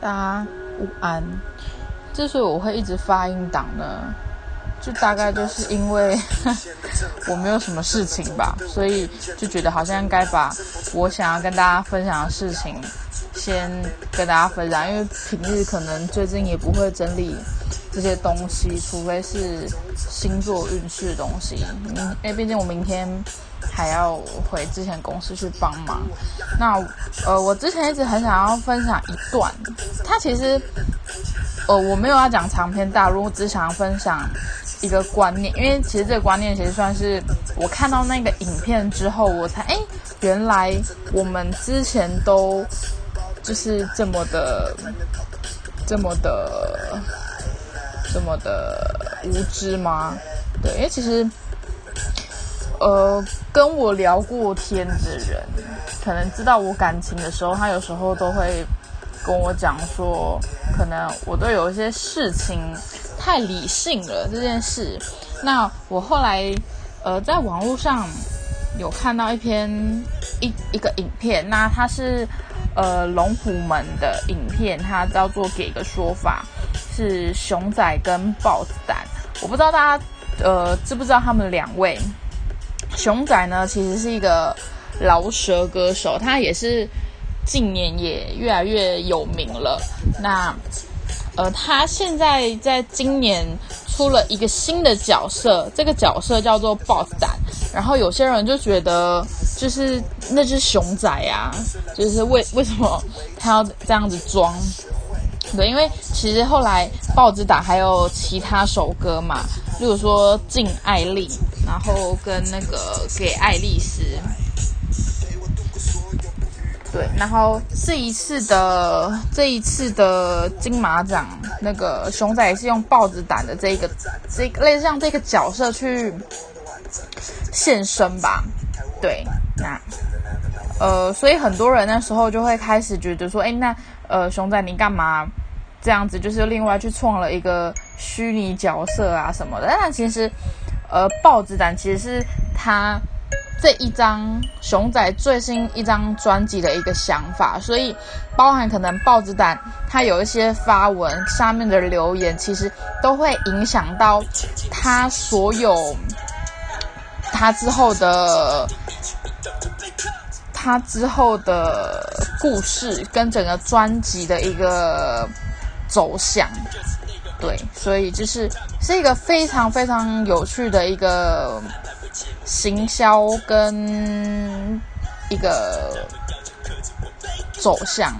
大家午安。之所以我会一直发音档呢，就大概就是因为 我没有什么事情吧，所以就觉得好像该把我想要跟大家分享的事情先跟大家分享，因为平日可能最近也不会整理这些东西，除非是星座运势的东西。因为毕竟我明天。还要回之前公司去帮忙。那呃，我之前一直很想要分享一段，它其实呃我没有要讲长篇大论，我只想要分享一个观念。因为其实这个观念其实算是我看到那个影片之后，我才哎原来我们之前都就是这么的这么的这么的无知吗？对，因为其实。呃，跟我聊过天的人，可能知道我感情的时候，他有时候都会跟我讲说，可能我都有一些事情太理性了这件事。那我后来呃，在网络上有看到一篇一一个影片，那它是呃龙虎门的影片，它叫做给个说法，是熊仔跟豹子胆。我不知道大家呃知不知道他们两位。熊仔呢，其实是一个饶舌歌手，他也是近年也越来越有名了。那呃，他现在在今年出了一个新的角色，这个角色叫做豹子胆。然后有些人就觉得，就是那只熊仔啊，就是为为什么他要这样子装？对，因为其实后来豹子胆还有其他首歌嘛，例如说《敬爱丽》。然后跟那个给爱丽丝，对，然后这一次的这一次的金马奖，那个熊仔也是用豹子胆的这个这个类似像这个角色去现身吧，对，那呃，所以很多人那时候就会开始觉得说，哎，那呃，熊仔你干嘛这样子？就是另外去创了一个虚拟角色啊什么的，但其实。而豹子胆其实是他这一张熊仔最新一张专辑的一个想法，所以包含可能豹子胆他有一些发文下面的留言，其实都会影响到他所有他之后的他之后的故事跟整个专辑的一个走向。对，所以就是是一个非常非常有趣的一个行销跟一个走向。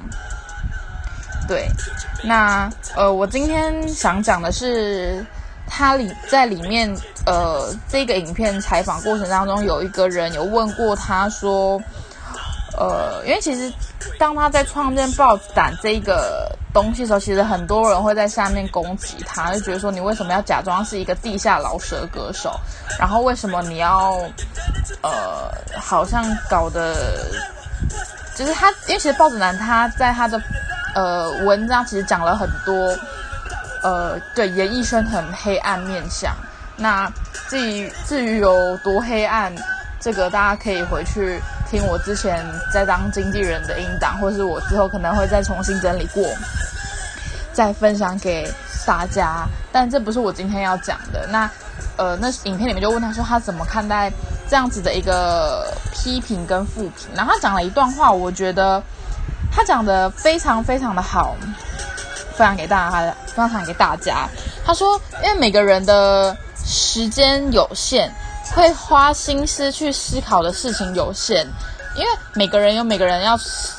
对，那呃，我今天想讲的是，他里在里面呃这个影片采访过程当中，有一个人有问过他说，呃，因为其实当他在创建豹子胆这个。东西的时候，其实很多人会在下面攻击他，就觉得说你为什么要假装是一个地下老舌歌手？然后为什么你要呃，好像搞得就是他，因为其实豹子男他在他的呃文章其实讲了很多呃，对演艺圈很黑暗面相。那至于至于有多黑暗，这个大家可以回去听我之前在当经纪人的音档，或是我之后可能会再重新整理过。再分享给大家，但这不是我今天要讲的。那，呃，那影片里面就问他说他怎么看待这样子的一个批评跟负评，然后他讲了一段话，我觉得他讲的非常非常的好，分享给大家，分享给大家。他说，因为每个人的时间有限，会花心思去思考的事情有限。因为每个人有每个人要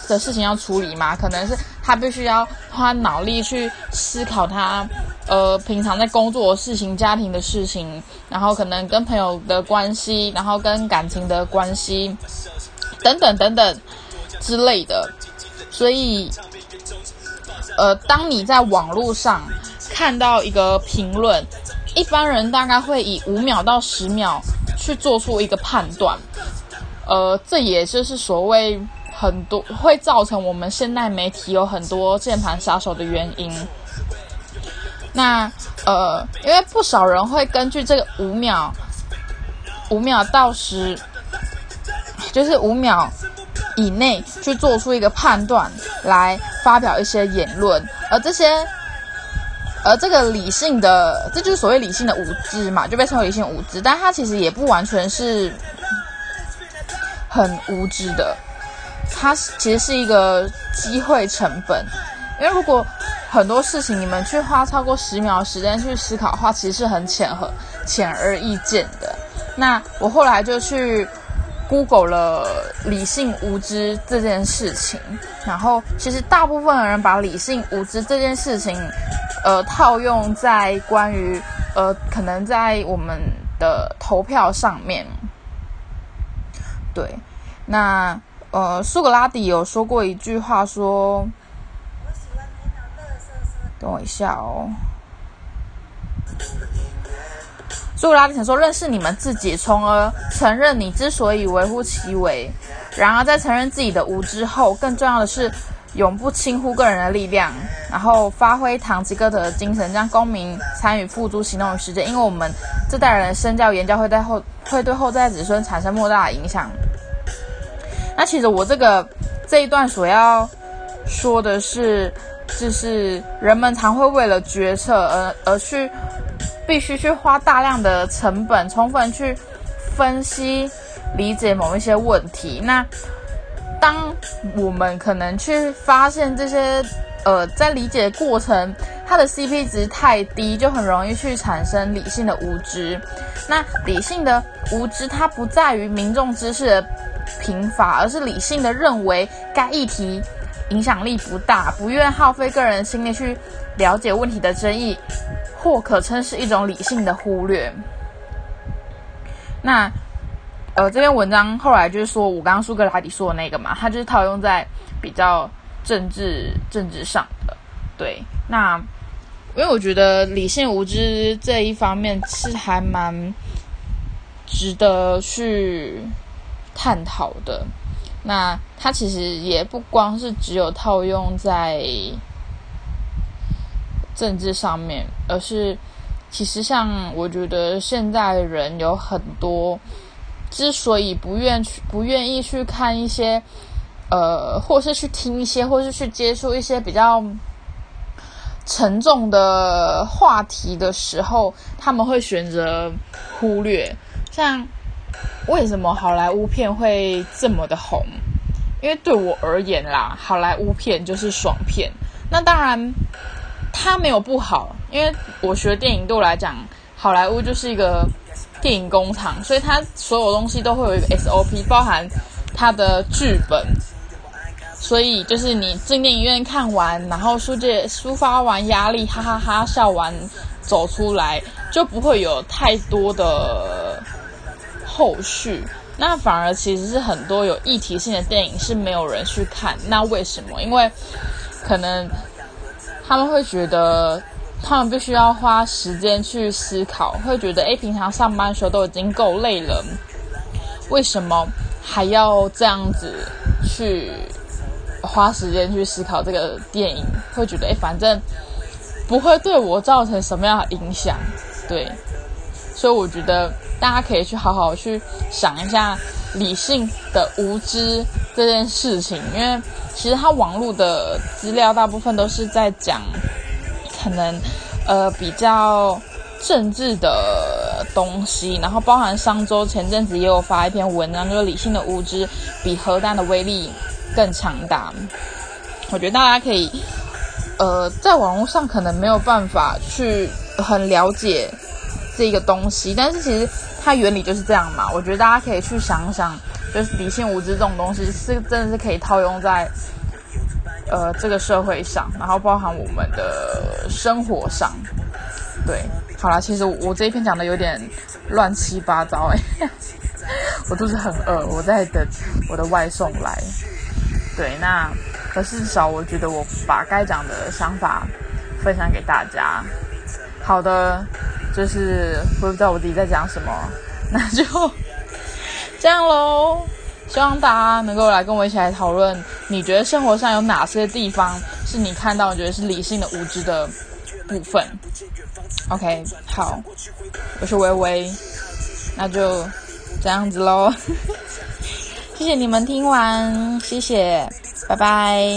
的事情要处理嘛，可能是他必须要花脑力去思考他，呃，平常在工作的事情、家庭的事情，然后可能跟朋友的关系，然后跟感情的关系，等等等等之类的。所以，呃，当你在网络上看到一个评论，一般人大概会以五秒到十秒去做出一个判断。呃，这也就是所谓很多会造成我们现代媒体有很多键盘杀手的原因。那呃，因为不少人会根据这个五秒、五秒到十，就是五秒以内去做出一个判断，来发表一些言论，而这些，而这个理性的，这就是所谓理性的无知嘛，就被称为理性无知，但它其实也不完全是很无知的，它其实是一个机会成本，因为如果很多事情你们去花超过十秒时间去思考的话，其实是很浅和显而易见的。那我后来就去。Google 了理性无知这件事情，然后其实大部分的人把理性无知这件事情，呃，套用在关于呃，可能在我们的投票上面。对，那呃，苏格拉底有说过一句话，说，等我一下哦。苏格拉底曾说：“认识你们自己，从而承认你之所以微乎其微。然而，在承认自己的无知后，更重要的是永不轻忽个人的力量，然后发挥堂吉诃德的精神，将公民参与付诸行动于实践。因为我们这代人的身教言教会在后会对后代子孙产生莫大的影响。那其实我这个这一段所要说的是，就是人们常会为了决策而而去。”必须去花大量的成本，充分去分析、理解某一些问题。那当我们可能去发现这些，呃，在理解的过程它的 CP 值太低，就很容易去产生理性的无知。那理性的无知，它不在于民众知识的贫乏，而是理性的认为该议题影响力不大，不愿耗费个人心力去了解问题的争议。或可称是一种理性的忽略。那，呃，这篇文章后来就是说我刚刚苏格拉底说的那个嘛，它就是套用在比较政治政治上的。对，那因为我觉得理性无知这一方面是还蛮值得去探讨的。那它其实也不光是只有套用在。政治上面，而是其实像我觉得现在人有很多，之所以不愿去、不愿意去看一些，呃，或是去听一些，或是去接触一些比较沉重的话题的时候，他们会选择忽略。像为什么好莱坞片会这么的红？因为对我而言啦，好莱坞片就是爽片。那当然。它没有不好，因为我学电影对我来讲，好莱坞就是一个电影工厂，所以它所有东西都会有一个 SOP，包含它的剧本。所以就是你进电影院看完，然后抒解抒发完压力，哈哈哈笑完走出来，就不会有太多的后续。那反而其实是很多有议题性的电影是没有人去看。那为什么？因为可能。他们会觉得，他们必须要花时间去思考，会觉得，哎，平常上班的时候都已经够累了，为什么还要这样子去花时间去思考这个电影？会觉得，哎，反正不会对我造成什么样的影响，对。所以我觉得大家可以去好好去想一下理性的无知这件事情，因为其实它网络的资料大部分都是在讲可能呃比较政治的东西，然后包含上周前阵子也有发一篇文章，就是理性的无知比核弹的威力更强大。我觉得大家可以呃在网络上可能没有办法去很了解。这个东西，但是其实它原理就是这样嘛。我觉得大家可以去想想，就是理性无知这种东西是真的是可以套用在呃这个社会上，然后包含我们的生活上。对，好啦，其实我这一篇讲的有点乱七八糟哎，我肚子很饿，我在等我的外送来。对，那可是至少我觉得我把该讲的想法分享给大家。好的。就是我不知道我自己在讲什么，那就这样喽。希望大家能够来跟我一起来讨论，你觉得生活上有哪些地方是你看到觉得是理性的无知的部分？OK，好，我是微微，那就这样子喽。谢谢你们听完，谢谢，拜拜。